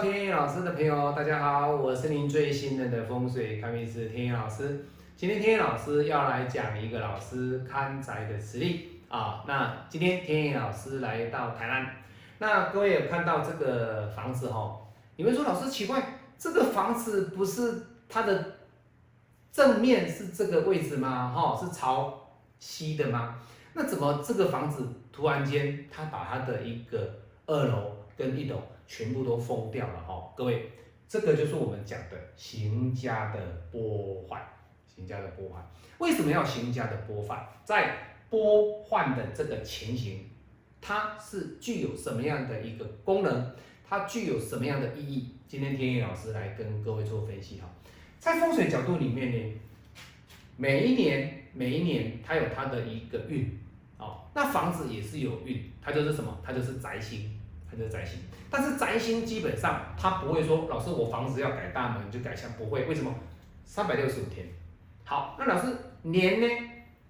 天意老师的朋友，大家好，我是您最信任的风水看运师天野老师。今天天野老师要来讲一个老师看宅的实例啊。那今天天野老师来到台南，那各位有看到这个房子哈？你们说老师奇怪，这个房子不是它的正面是这个位置吗？哈，是朝西的吗？那怎么这个房子突然间他把他的一个二楼跟一楼全部都封掉了哈？各位，这个就是我们讲的行家的波换，行家的波换，为什么要行家的波换？在波换的这个情形，它是具有什么样的一个功能？它具有什么样的意义？今天天野老师来跟各位做分析哈。在风水角度里面呢，每一年每一年它有它的一个运。哦那房子也是有运，它就是什么？它就是宅星，它就是宅星。但是宅星基本上它不会说，老师我房子要改大门就改向，不会。为什么？三百六十五天。好，那老师年呢？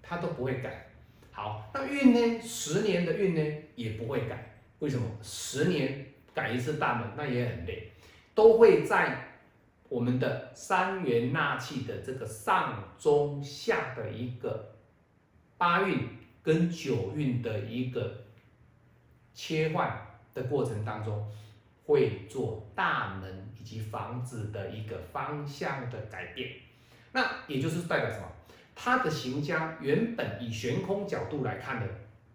它都不会改。好，那运呢？十年的运呢也不会改。为什么？十年改一次大门那也很累，都会在我们的三元纳气的这个上中下的一个八运。跟九运的一个切换的过程当中，会做大门以及房子的一个方向的改变。那也就是代表什么？它的行家原本以悬空角度来看的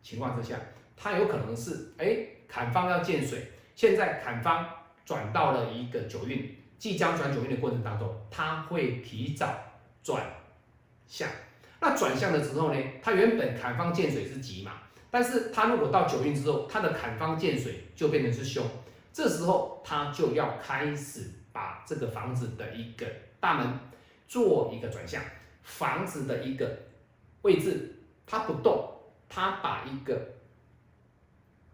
情况之下，它有可能是哎砍方要见水，现在砍方转到了一个九运，即将转九运的过程当中，它会提早转向。那转向的时候呢，它原本坎方见水是吉嘛，但是他如果到九运之后，他的坎方见水就变成是凶，这时候他就要开始把这个房子的一个大门做一个转向，房子的一个位置它不动，他把一个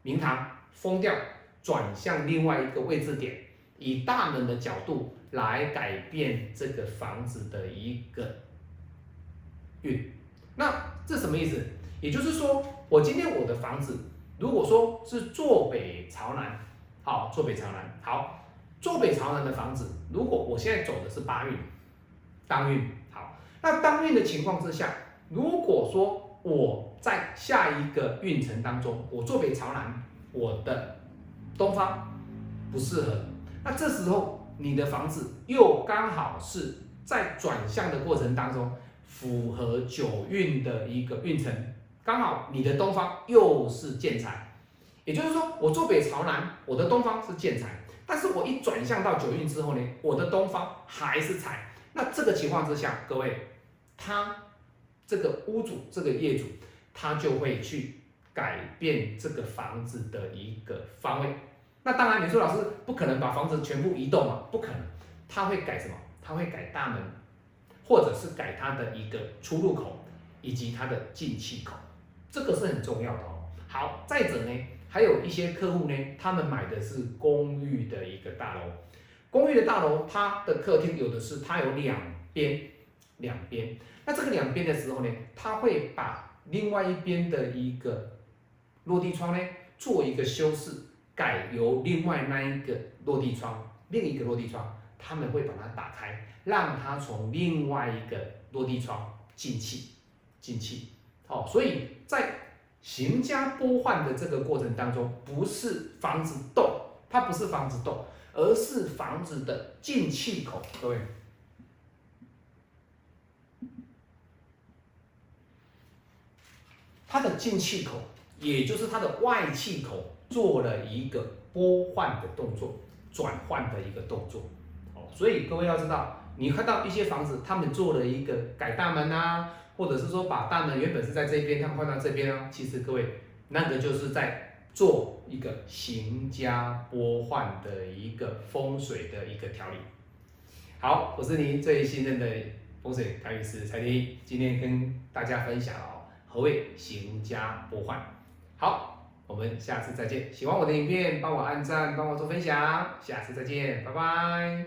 明堂封掉，转向另外一个位置点，以大门的角度来改变这个房子的一个。运，那这什么意思？也就是说，我今天我的房子，如果说是坐北朝南，好，坐北朝南，好，坐北朝南的房子，如果我现在走的是八运，当运，好，那当运的情况之下，如果说我在下一个运程当中，我坐北朝南，我的东方不适合，那这时候你的房子又刚好是在转向的过程当中。符合九运的一个运程，刚好你的东方又是建材，也就是说我坐北朝南，我的东方是建材，但是我一转向到九运之后呢，我的东方还是财。那这个情况之下，各位，他这个屋主这个业主，他就会去改变这个房子的一个方位。那当然，你说老师不可能把房子全部移动嘛？不可能，他会改什么？他会改大门。或者是改它的一个出入口以及它的进气口，这个是很重要的哦。好，再者呢，还有一些客户呢，他们买的是公寓的一个大楼，公寓的大楼，它的客厅有的是它有两边，两边，那这个两边的时候呢，他会把另外一边的一个落地窗呢做一个修饰，改由另外那一个落地窗，另一个落地窗。他们会把它打开，让它从另外一个落地窗进气，进气。哦，所以在行家波换的这个过程当中，不是房子动，它不是房子动，而是房子的进气口。各位，它的进气口，也就是它的外气口，做了一个波换的动作，转换的一个动作。哦所以各位要知道，你看到一些房子，他们做了一个改大门啊，或者是说把大门原本是在这边，他们换到这边啊。其实各位，那个就是在做一个行家波换的一个风水的一个调理。好，我是您最信任的风水调理师蔡天今天跟大家分享哦，何谓行家波换。好，我们下次再见。喜欢我的影片，帮我按赞，帮我做分享。下次再见，拜拜。